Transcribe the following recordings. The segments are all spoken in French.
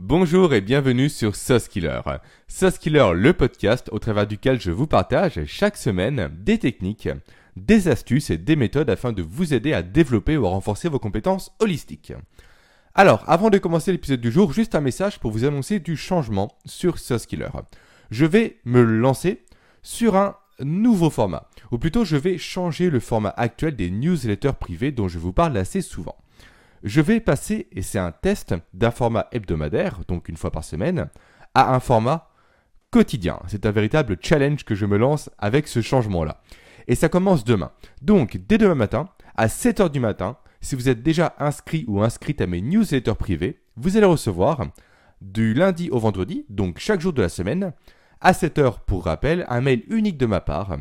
Bonjour et bienvenue sur Sauce Killer. Le podcast au travers duquel je vous partage chaque semaine des techniques, des astuces et des méthodes afin de vous aider à développer ou à renforcer vos compétences holistiques. Alors, avant de commencer l'épisode du jour, juste un message pour vous annoncer du changement sur Sauce. Je vais me lancer sur un nouveau format, ou plutôt je vais changer le format actuel des newsletters privés dont je vous parle assez souvent. Je vais passer, et c'est un test, d'un format hebdomadaire, donc une fois par semaine, à un format quotidien. C'est un véritable challenge que je me lance avec ce changement-là. Et ça commence demain. Donc, dès demain matin, à 7h du matin, si vous êtes déjà inscrit ou inscrite à mes newsletters privés, vous allez recevoir du lundi au vendredi, donc chaque jour de la semaine, à 7h pour rappel, un mail unique de ma part,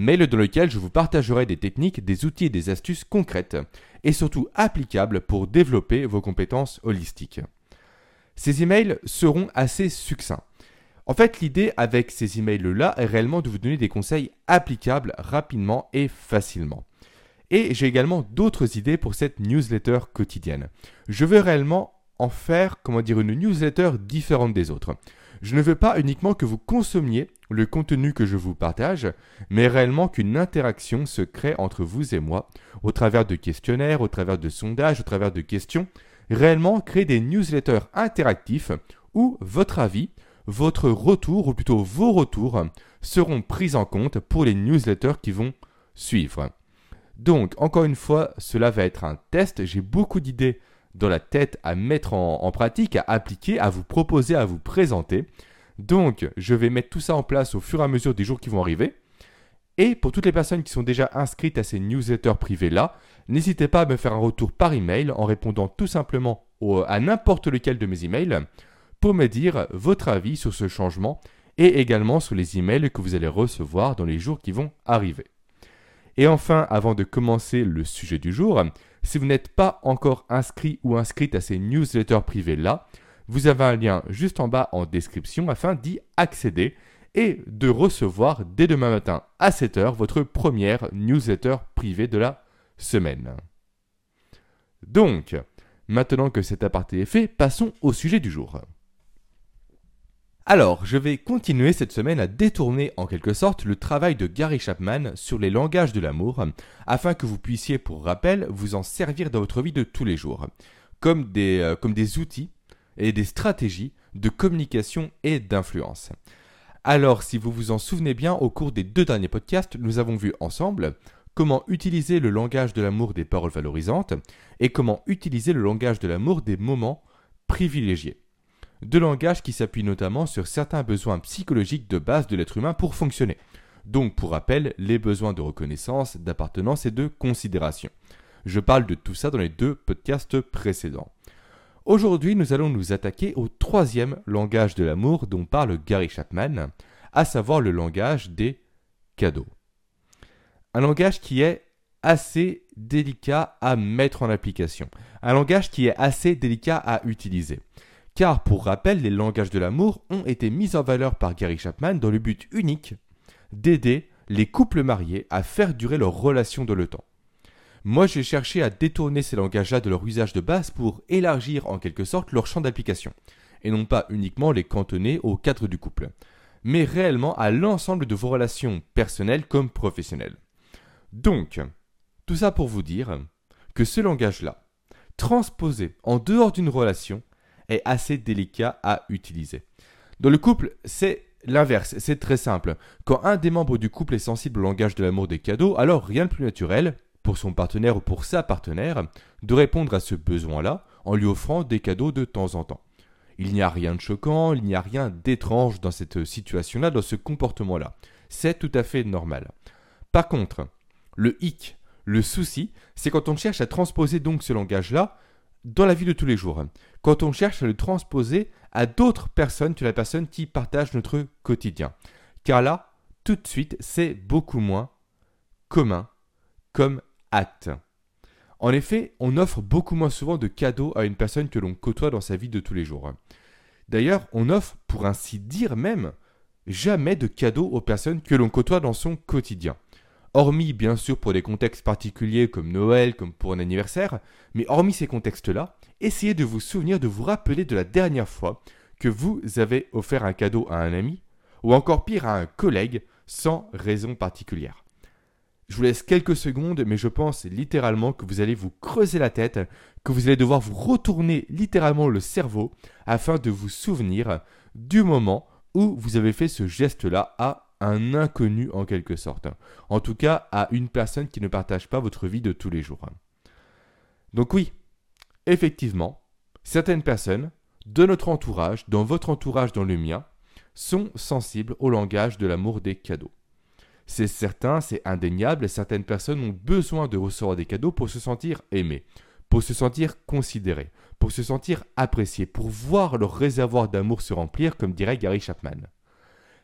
mail dans lequel je vous partagerai des techniques, des outils et des astuces concrètes et surtout applicables pour développer vos compétences holistiques. Ces emails seront assez succincts. En fait, l'idée avec ces emails-là est réellement de vous donner des conseils applicables rapidement et facilement. Et j'ai également d'autres idées pour cette newsletter quotidienne. Je veux réellement en faire, comment dire, une newsletter différente des autres. Je ne veux pas uniquement que vous consommiez le contenu que je vous partage, mais réellement qu'une interaction se crée entre vous et moi, au travers de questionnaires, au travers de sondages, au travers de questions, réellement créer des newsletters interactifs où votre avis, votre retour, ou plutôt vos retours, seront pris en compte pour les newsletters qui vont suivre. Donc, encore une fois, cela va être un test. J'ai beaucoup d'idées dans la tête à mettre en, pratique, à appliquer, à vous proposer, à vous présenter. Donc, je vais mettre tout ça en place au fur et à mesure des jours qui vont arriver. Et pour toutes les personnes qui sont déjà inscrites à ces newsletters privés-là, n'hésitez pas à me faire un retour par email en répondant tout simplement à n'importe lequel de mes emails pour me dire votre avis sur ce changement et également sur les emails que vous allez recevoir dans les jours qui vont arriver. Et enfin, avant de commencer le sujet du jour, si vous n'êtes pas encore inscrit ou inscrite à ces newsletters privés-là, vous avez un lien juste en bas en description afin d'y accéder et de recevoir dès demain matin à 7h votre première newsletter privée de la semaine. Donc, maintenant que cet aparté est fait, passons au sujet du jour. Alors, je vais continuer cette semaine à détourner en quelque sorte le travail de Gary Chapman sur les langages de l'amour, afin que vous puissiez, pour rappel, vous en servir dans votre vie de tous les jours, comme des, euh, comme des outils et des stratégies de communication et d'influence. Alors, si vous vous en souvenez bien, au cours des deux derniers podcasts, nous avons vu ensemble comment utiliser le langage de l'amour des paroles valorisantes et comment utiliser le langage de l'amour des moments privilégiés de langage qui s'appuie notamment sur certains besoins psychologiques de base de l'être humain pour fonctionner. Donc, pour rappel, les besoins de reconnaissance, d'appartenance et de considération. Je parle de tout ça dans les deux podcasts précédents. Aujourd'hui, nous allons nous attaquer au troisième langage de l'amour dont parle Gary Chapman, à savoir le langage des cadeaux. Un langage qui est assez délicat à mettre en application. Un langage qui est assez délicat à utiliser. Car pour rappel, les langages de l'amour ont été mis en valeur par Gary Chapman dans le but unique d'aider les couples mariés à faire durer leur relation dans le temps. Moi, j'ai cherché à détourner ces langages-là de leur usage de base pour élargir en quelque sorte leur champ d'application, et non pas uniquement les cantonner au cadre du couple, mais réellement à l'ensemble de vos relations personnelles comme professionnelles. Donc, tout ça pour vous dire que ce langage-là, transposé en dehors d'une relation, est assez délicat à utiliser. Dans le couple, c'est l'inverse, c'est très simple. Quand un des membres du couple est sensible au langage de l'amour des cadeaux, alors rien de plus naturel, pour son partenaire ou pour sa partenaire, de répondre à ce besoin-là en lui offrant des cadeaux de temps en temps. Il n'y a rien de choquant, il n'y a rien d'étrange dans cette situation-là, dans ce comportement-là. C'est tout à fait normal. Par contre, le hic, le souci, c'est quand on cherche à transposer donc ce langage-là dans la vie de tous les jours, quand on cherche à le transposer à d'autres personnes que la personne qui partage notre quotidien. Car là, tout de suite, c'est beaucoup moins commun comme acte. En effet, on offre beaucoup moins souvent de cadeaux à une personne que l'on côtoie dans sa vie de tous les jours. D'ailleurs, on offre, pour ainsi dire même, jamais de cadeaux aux personnes que l'on côtoie dans son quotidien. Hormis bien sûr pour des contextes particuliers comme Noël, comme pour un anniversaire, mais hormis ces contextes-là, essayez de vous souvenir, de vous rappeler de la dernière fois que vous avez offert un cadeau à un ami, ou encore pire à un collègue, sans raison particulière. Je vous laisse quelques secondes, mais je pense littéralement que vous allez vous creuser la tête, que vous allez devoir vous retourner littéralement le cerveau afin de vous souvenir du moment où vous avez fait ce geste-là à un inconnu en quelque sorte. En tout cas, à une personne qui ne partage pas votre vie de tous les jours. Donc oui, effectivement, certaines personnes de notre entourage, dans votre entourage, dans le mien, sont sensibles au langage de l'amour des cadeaux. C'est certain, c'est indéniable, certaines personnes ont besoin de recevoir des cadeaux pour se sentir aimées, pour se sentir considérées, pour se sentir appréciées, pour voir leur réservoir d'amour se remplir, comme dirait Gary Chapman.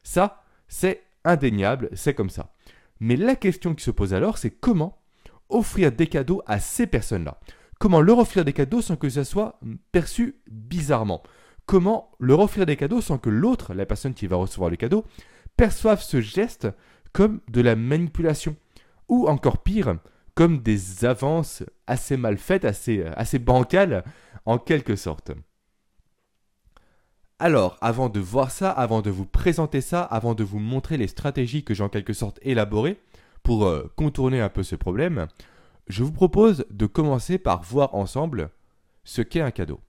Ça, c'est indéniable, c'est comme ça. Mais la question qui se pose alors, c'est comment offrir des cadeaux à ces personnes-là? Comment leur offrir des cadeaux sans que ça soit perçu bizarrement? Comment leur offrir des cadeaux sans que l'autre, la personne qui va recevoir le cadeau, perçoive ce geste comme de la manipulation? Ou encore pire, comme des avances assez mal faites, assez, assez bancales en quelque sorte. Alors, avant de voir ça, avant de vous présenter ça, avant de vous montrer les stratégies que j'ai en quelque sorte élaborées pour euh, contourner un peu ce problème, je vous propose de commencer par voir ensemble ce qu'est un cadeau.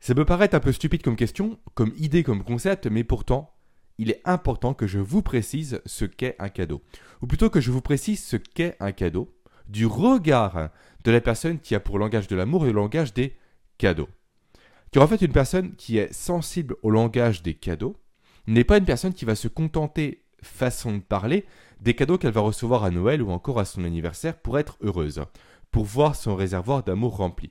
Ça peut paraître un peu stupide comme question, comme idée, comme concept, mais pourtant, il est important que je vous précise ce qu'est un cadeau. Ou plutôt que je vous précise ce qu'est un cadeau du regard de la personne qui a pour langage de l'amour et le langage des cadeaux. Car en fait, une personne qui est sensible au langage des cadeaux n'est pas une personne qui va se contenter, façon de parler, des cadeaux qu'elle va recevoir à Noël ou encore à son anniversaire pour être heureuse, pour voir son réservoir d'amour rempli.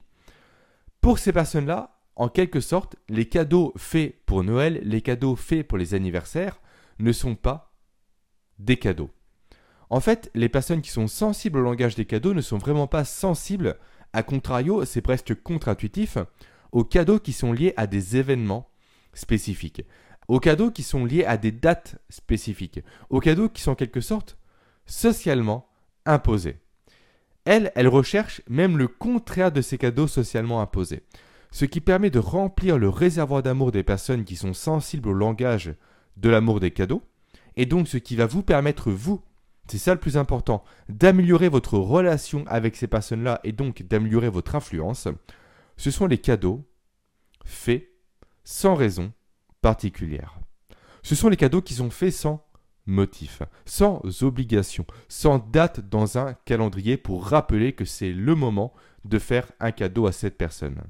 Pour ces personnes-là, en quelque sorte, les cadeaux faits pour Noël, les cadeaux faits pour les anniversaires, ne sont pas des cadeaux. En fait, les personnes qui sont sensibles au langage des cadeaux ne sont vraiment pas sensibles, à contrario, c'est presque contre-intuitif, aux cadeaux qui sont liés à des événements spécifiques, aux cadeaux qui sont liés à des dates spécifiques, aux cadeaux qui sont en quelque sorte socialement imposés. Elle, elle recherche même le contraire de ces cadeaux socialement imposés, ce qui permet de remplir le réservoir d'amour des personnes qui sont sensibles au langage de l'amour des cadeaux, et donc ce qui va vous permettre, vous, c'est ça le plus important, d'améliorer votre relation avec ces personnes-là et donc d'améliorer votre influence, ce sont les cadeaux faits sans raison particulière. Ce sont les cadeaux qui sont faits sans motif, sans obligation, sans date dans un calendrier pour rappeler que c'est le moment de faire un cadeau à cette personne.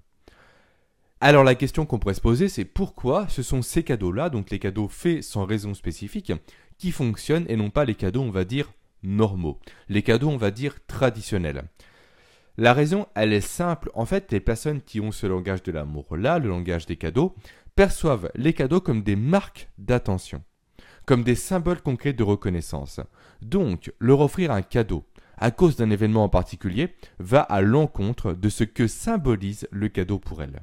Alors la question qu'on pourrait se poser, c'est pourquoi ce sont ces cadeaux-là, donc les cadeaux faits sans raison spécifique, qui fonctionnent et non pas les cadeaux, on va dire, normaux, les cadeaux, on va dire, traditionnels. La raison, elle est simple. En fait, les personnes qui ont ce langage de l'amour-là, le langage des cadeaux, perçoivent les cadeaux comme des marques d'attention, comme des symboles concrets de reconnaissance. Donc, leur offrir un cadeau, à cause d'un événement en particulier, va à l'encontre de ce que symbolise le cadeau pour elles.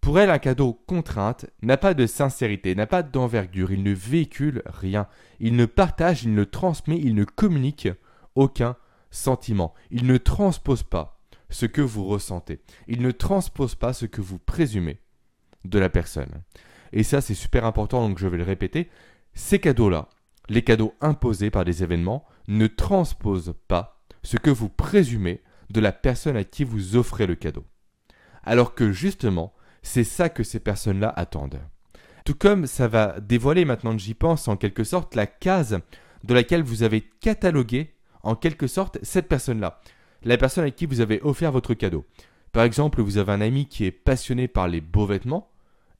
Pour elles, un cadeau contrainte n'a pas de sincérité, n'a pas d'envergure, il ne véhicule rien, il ne partage, il ne transmet, il ne communique aucun sentiment. Il ne transpose pas ce que vous ressentez. Il ne transpose pas ce que vous présumez de la personne. Et ça, c'est super important, donc je vais le répéter. Ces cadeaux-là, les cadeaux imposés par des événements, ne transposent pas ce que vous présumez de la personne à qui vous offrez le cadeau. Alors que justement, c'est ça que ces personnes-là attendent. Tout comme ça va dévoiler maintenant que j'y pense en quelque sorte la case de laquelle vous avez catalogué en quelque sorte cette personne-là, la personne à qui vous avez offert votre cadeau. Par exemple, vous avez un ami qui est passionné par les beaux vêtements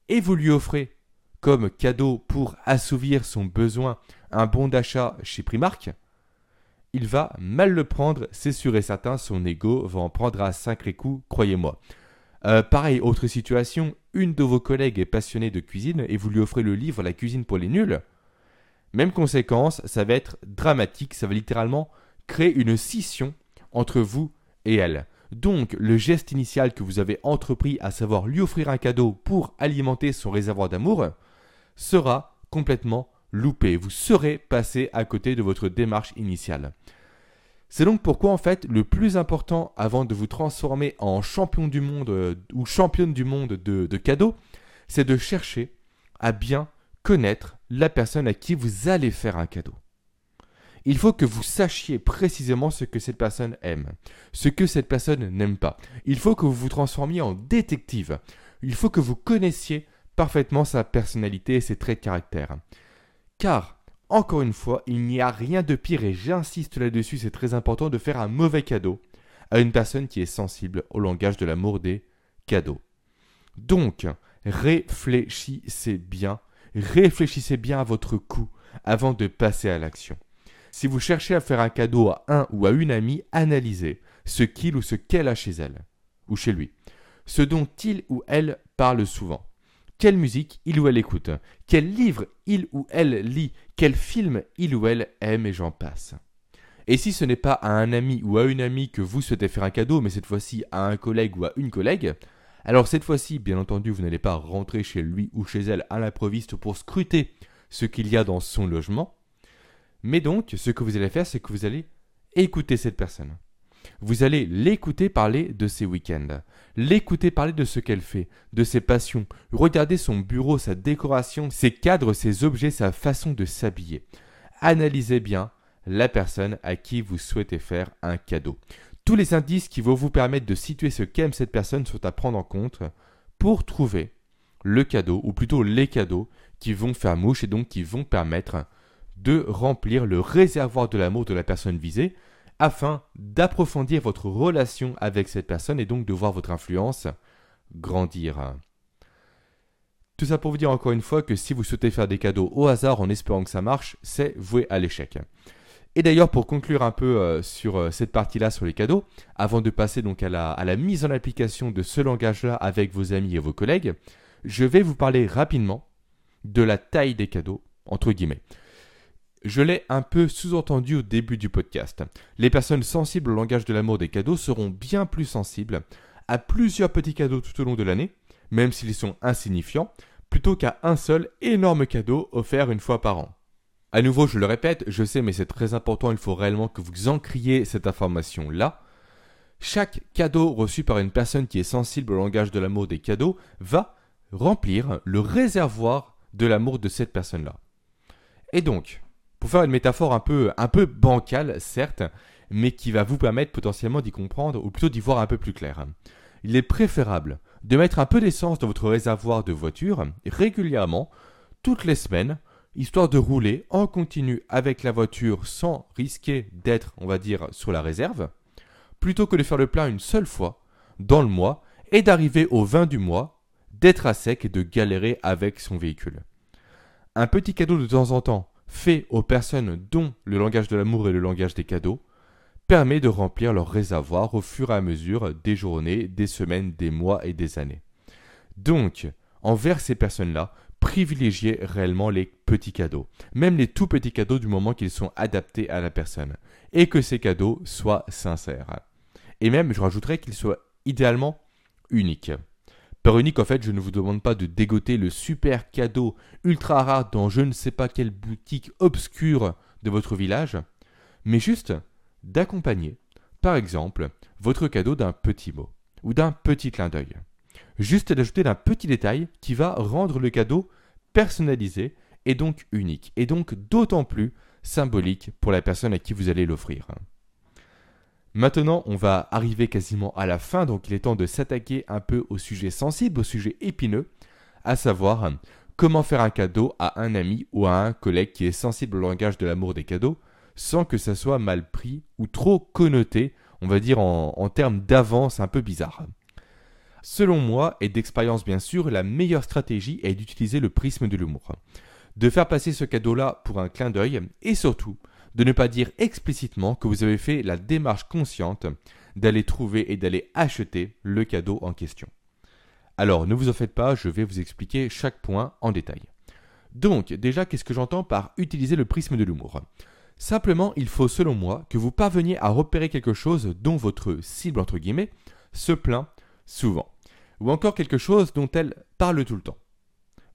et vous lui offrez comme cadeau pour assouvir son besoin un bon d'achat chez Primark, il va mal le prendre, c'est sûr et certain, son ego va en prendre à cinq coups, croyez-moi. Euh, pareil, autre situation, une de vos collègues est passionnée de cuisine et vous lui offrez le livre La cuisine pour les nuls. Même conséquence, ça va être dramatique, ça va littéralement créer une scission entre vous et elle. Donc, le geste initial que vous avez entrepris, à savoir lui offrir un cadeau pour alimenter son réservoir d'amour, sera complètement loupé, vous serez passé à côté de votre démarche initiale. C'est donc pourquoi en fait le plus important avant de vous transformer en champion du monde euh, ou championne du monde de, de cadeaux, c'est de chercher à bien connaître la personne à qui vous allez faire un cadeau. Il faut que vous sachiez précisément ce que cette personne aime, ce que cette personne n'aime pas. Il faut que vous vous transformiez en détective. Il faut que vous connaissiez parfaitement sa personnalité et ses traits de caractère. Car, encore une fois, il n'y a rien de pire, et j'insiste là-dessus, c'est très important de faire un mauvais cadeau à une personne qui est sensible au langage de l'amour des cadeaux. Donc, réfléchissez bien, réfléchissez bien à votre coup avant de passer à l'action. Si vous cherchez à faire un cadeau à un ou à une amie, analysez ce qu'il ou ce qu'elle a chez elle, ou chez lui, ce dont il ou elle parle souvent, quelle musique il ou elle écoute, quel livre il ou elle lit, quel film il ou elle aime? Et j'en passe. Et si ce n'est pas à un ami ou à une amie que vous souhaitez faire un cadeau, mais cette fois-ci à un collègue ou à une collègue, alors cette fois-ci, bien entendu, vous n'allez pas rentrer chez lui ou chez elle à l'improviste pour scruter ce qu'il y a dans son logement, mais donc, ce que vous allez faire, c'est que vous allez écouter cette personne. Vous allez l'écouter parler de ses week-ends, l'écouter parler de ce qu'elle fait, de ses passions, regarder son bureau, sa décoration, ses cadres, ses objets, sa façon de s'habiller. Analysez bien la personne à qui vous souhaitez faire un cadeau. Tous les indices qui vont vous permettre de situer ce qu'aime cette personne sont à prendre en compte pour trouver le cadeau, ou plutôt les cadeaux, qui vont faire mouche et donc qui vont permettre de remplir le réservoir de l'amour de la personne visée afin d'approfondir votre relation avec cette personne et donc de voir votre influence grandir. Tout ça pour vous dire encore une fois que si vous souhaitez faire des cadeaux au hasard en espérant que ça marche, c'est voué à l'échec. Et d'ailleurs, pour conclure un peu euh, sur euh, cette partie-là sur les cadeaux, avant de passer donc à la, à la mise en application de ce langage-là avec vos amis et vos collègues, je vais vous parler rapidement de la taille des cadeaux, entre guillemets. Je l'ai un peu sous-entendu au début du podcast. Les personnes sensibles au langage de l'amour des cadeaux seront bien plus sensibles à plusieurs petits cadeaux tout au long de l'année, même s'ils sont insignifiants, plutôt qu'à un seul énorme cadeau offert une fois par an. À nouveau, je le répète, je sais, mais c'est très important, il faut réellement que vous encriez cette information-là. Chaque cadeau reçu par une personne qui est sensible au langage de l'amour des cadeaux va remplir le réservoir de l'amour de cette personne-là. Et donc, pour faire une métaphore un peu, un peu bancale, certes, mais qui va vous permettre potentiellement d'y comprendre, ou plutôt d'y voir un peu plus clair. Il est préférable de mettre un peu d'essence dans votre réservoir de voiture régulièrement, toutes les semaines, histoire de rouler en continu avec la voiture sans risquer d'être, on va dire, sur la réserve, plutôt que de faire le plein une seule fois dans le mois et d'arriver au 20 du mois, d'être à sec et de galérer avec son véhicule. Un petit cadeau de temps en temps fait aux personnes dont le langage de l'amour est le langage des cadeaux, permet de remplir leur réservoir au fur et à mesure des journées, des semaines, des mois et des années. Donc, envers ces personnes-là, privilégiez réellement les petits cadeaux, même les tout petits cadeaux du moment qu'ils sont adaptés à la personne, et que ces cadeaux soient sincères. Et même, je rajouterais qu'ils soient idéalement uniques. Par unique, en fait, je ne vous demande pas de dégoter le super cadeau ultra rare dans je ne sais pas quelle boutique obscure de votre village, mais juste d'accompagner, par exemple, votre cadeau d'un petit mot ou d'un petit clin d'œil. Juste d'ajouter d'un petit détail qui va rendre le cadeau personnalisé et donc unique, et donc d'autant plus symbolique pour la personne à qui vous allez l'offrir. Maintenant, on va arriver quasiment à la fin, donc il est temps de s'attaquer un peu au sujet sensible, au sujet épineux, à savoir comment faire un cadeau à un ami ou à un collègue qui est sensible au langage de l'amour des cadeaux, sans que ça soit mal pris ou trop connoté, on va dire en, en termes d'avance un peu bizarre. Selon moi, et d'expérience bien sûr, la meilleure stratégie est d'utiliser le prisme de l'humour. De faire passer ce cadeau-là pour un clin d'œil, et surtout, de ne pas dire explicitement que vous avez fait la démarche consciente d'aller trouver et d'aller acheter le cadeau en question. Alors ne vous en faites pas, je vais vous expliquer chaque point en détail. Donc déjà, qu'est-ce que j'entends par utiliser le prisme de l'humour? Simplement, il faut selon moi que vous parveniez à repérer quelque chose dont votre cible, entre guillemets, se plaint souvent, ou encore quelque chose dont elle parle tout le temps,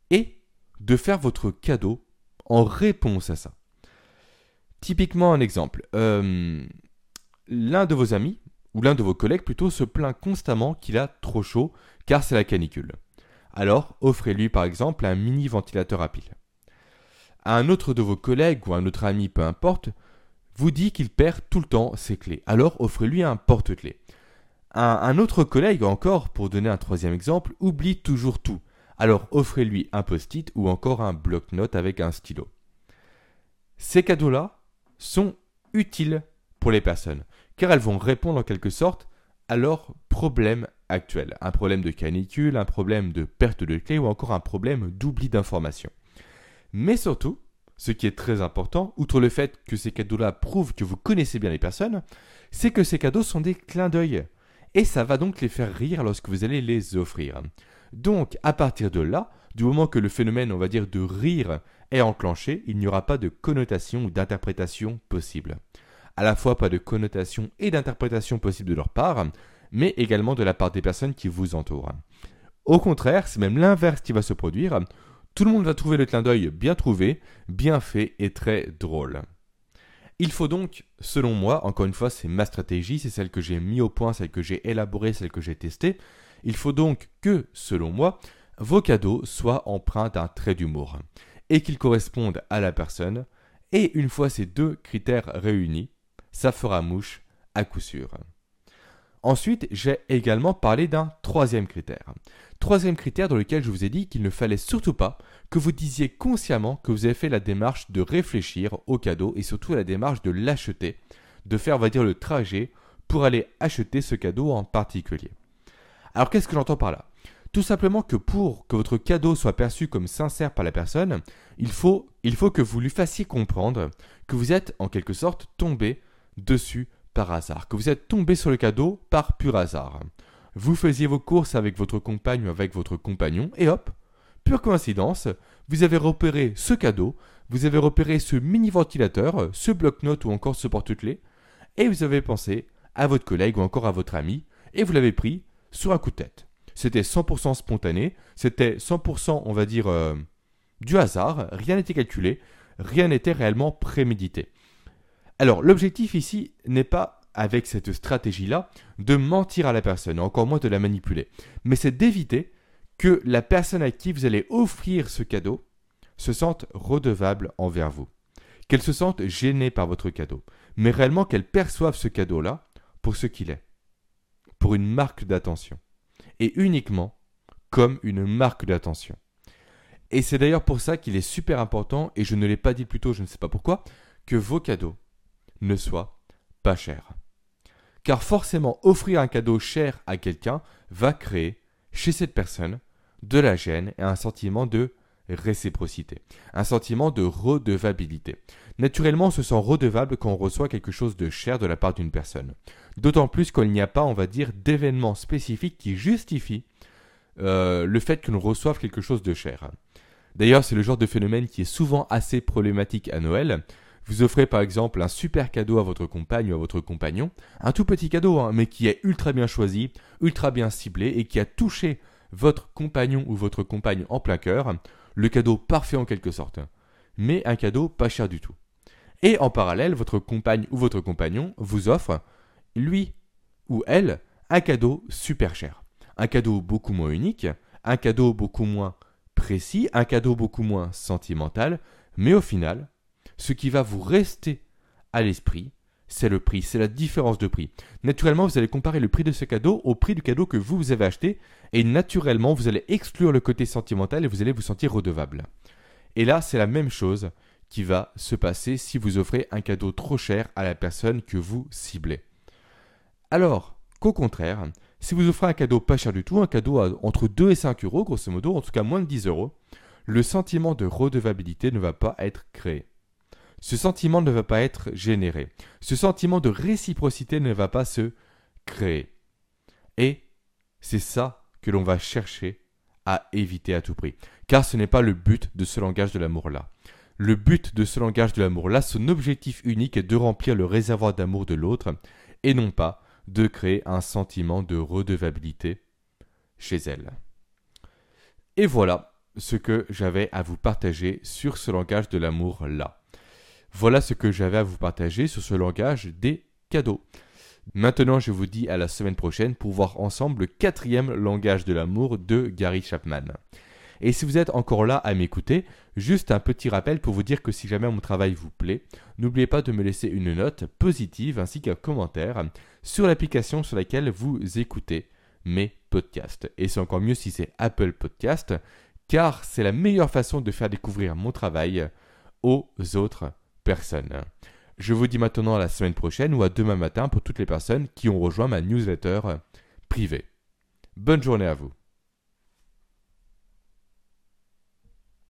et de faire votre cadeau en réponse à ça. Typiquement un exemple. Euh, l'un de vos amis, ou l'un de vos collègues plutôt, se plaint constamment qu'il a trop chaud car c'est la canicule. Alors offrez-lui par exemple un mini ventilateur à pile. Un autre de vos collègues ou un autre ami, peu importe, vous dit qu'il perd tout le temps ses clés. Alors offrez-lui un porte-clés. Un, autre collègue encore, pour donner un troisième exemple, oublie toujours tout. Alors offrez-lui un post-it ou encore un bloc-notes avec un stylo. Ces cadeaux-là sont utiles pour les personnes, car elles vont répondre en quelque sorte à leurs problèmes actuels. Un problème de canicule, un problème de perte de clés ou encore un problème d'oubli d'informations. Mais surtout, ce qui est très important, outre le fait que ces cadeaux-là prouvent que vous connaissez bien les personnes, c'est que ces cadeaux sont des clins d'œil. Et ça va donc les faire rire lorsque vous allez les offrir. Donc, à partir de là, du moment que le phénomène, on va dire, de rire est enclenché, il n'y aura pas de connotation ou d'interprétation possible. À la fois pas de connotation et d'interprétation possible de leur part, mais également de la part des personnes qui vous entourent. Au contraire, c'est même l'inverse qui va se produire. Tout le monde va trouver le clin d'œil bien trouvé, bien fait et très drôle. Il faut donc, selon moi, encore une fois, c'est ma stratégie, c'est celle que j'ai mis au point, celle que j'ai élaborée, celle que j'ai testée. Il faut donc que, selon moi, vos cadeaux soient empreints d'un trait d'humour et qu'ils correspondent à la personne. Et une fois ces deux critères réunis, ça fera mouche à coup sûr. Ensuite, j'ai également parlé d'un troisième critère. Troisième critère dans lequel je vous ai dit qu'il ne fallait surtout pas que vous disiez consciemment que vous avez fait la démarche de réfléchir au cadeau et surtout la démarche de l'acheter, de faire, on le trajet pour aller acheter ce cadeau en particulier. Alors qu'est-ce que j'entends par là? Tout simplement que pour que votre cadeau soit perçu comme sincère par la personne, il faut, que vous lui fassiez comprendre que vous êtes en quelque sorte tombé dessus par hasard, que vous êtes tombé sur le cadeau par pur hasard. Vous faisiez vos courses avec votre compagne ou avec votre compagnon, et hop, pure coïncidence, vous avez repéré ce cadeau, vous avez repéré ce mini ventilateur, ce bloc-notes ou encore ce porte-clés, et vous avez pensé à votre collègue ou encore à votre ami, et vous l'avez pris sur un coup de tête. C'était 100% spontané, c'était 100% on va dire euh, du hasard, rien n'était calculé, rien n'était réellement prémédité. Alors l'objectif ici n'est pas avec cette stratégie-là de mentir à la personne, encore moins de la manipuler, mais c'est d'éviter que la personne à qui vous allez offrir ce cadeau se sente redevable envers vous, qu'elle se sente gênée par votre cadeau, mais réellement qu'elle perçoive ce cadeau-là pour ce qu'il est, pour une marque d'attention, et uniquement comme une marque d'attention. Et c'est d'ailleurs pour ça qu'il est super important, et je ne l'ai pas dit plus tôt, je ne sais pas pourquoi, que vos cadeaux ne soit pas cher. Car forcément, offrir un cadeau cher à quelqu'un va créer chez cette personne de la gêne et un sentiment de réciprocité, un sentiment de redevabilité. Naturellement, on se sent redevable quand on reçoit quelque chose de cher de la part d'une personne. D'autant plus qu'il n'y a pas, on va dire, d'événement spécifique qui justifie euh, le fait que l'on reçoive quelque chose de cher. D'ailleurs, c'est le genre de phénomène qui est souvent assez problématique à Noël, vous offrez par exemple un super cadeau à votre compagne ou à votre compagnon, un tout petit cadeau, hein, mais qui est ultra bien choisi, ultra bien ciblé et qui a touché votre compagnon ou votre compagne en plein cœur, le cadeau parfait en quelque sorte, mais un cadeau pas cher du tout. Et en parallèle, votre compagne ou votre compagnon vous offre, lui ou elle, un cadeau super cher. Un cadeau beaucoup moins unique, un cadeau beaucoup moins précis, un cadeau beaucoup moins sentimental, mais au final, ce qui va vous rester à l'esprit, c'est le prix, c'est la différence de prix. Naturellement, vous allez comparer le prix de ce cadeau au prix du cadeau que vous, vous avez acheté, et naturellement, vous allez exclure le côté sentimental et vous allez vous sentir redevable. Et là, c'est la même chose qui va se passer si vous offrez un cadeau trop cher à la personne que vous ciblez. Alors qu'au contraire, si vous offrez un cadeau pas cher du tout, un cadeau entre 2 et 5 euros, grosso modo, en tout cas moins de 10 euros, le sentiment de redevabilité ne va pas être créé. Ce sentiment ne va pas être généré. Ce sentiment de réciprocité ne va pas se créer. Et c'est ça que l'on va chercher à éviter à tout prix. Car ce n'est pas le but de ce langage de l'amour-là. Le but de ce langage de l'amour-là, son objectif unique est de remplir le réservoir d'amour de l'autre et non pas de créer un sentiment de redevabilité chez elle. Et voilà, ce que j'avais à vous partager sur ce langage de l'amour là. Voilà ce que j'avais à vous partager sur ce langage des cadeaux. Maintenant, je vous dis à la semaine prochaine pour voir ensemble le quatrième langage de l'amour de Gary Chapman. Et si vous êtes encore là à m'écouter, juste un petit rappel pour vous dire que si jamais mon travail vous plaît, n'oubliez pas de me laisser une note positive ainsi qu'un commentaire sur l'application sur laquelle vous écoutez mes podcasts. Et c'est encore mieux si c'est Apple Podcast, car c'est la meilleure façon de faire découvrir mon travail aux autres personnes. Je vous dis maintenant à la semaine prochaine ou à demain matin pour toutes les personnes qui ont rejoint ma newsletter privée. Bonne journée à vous.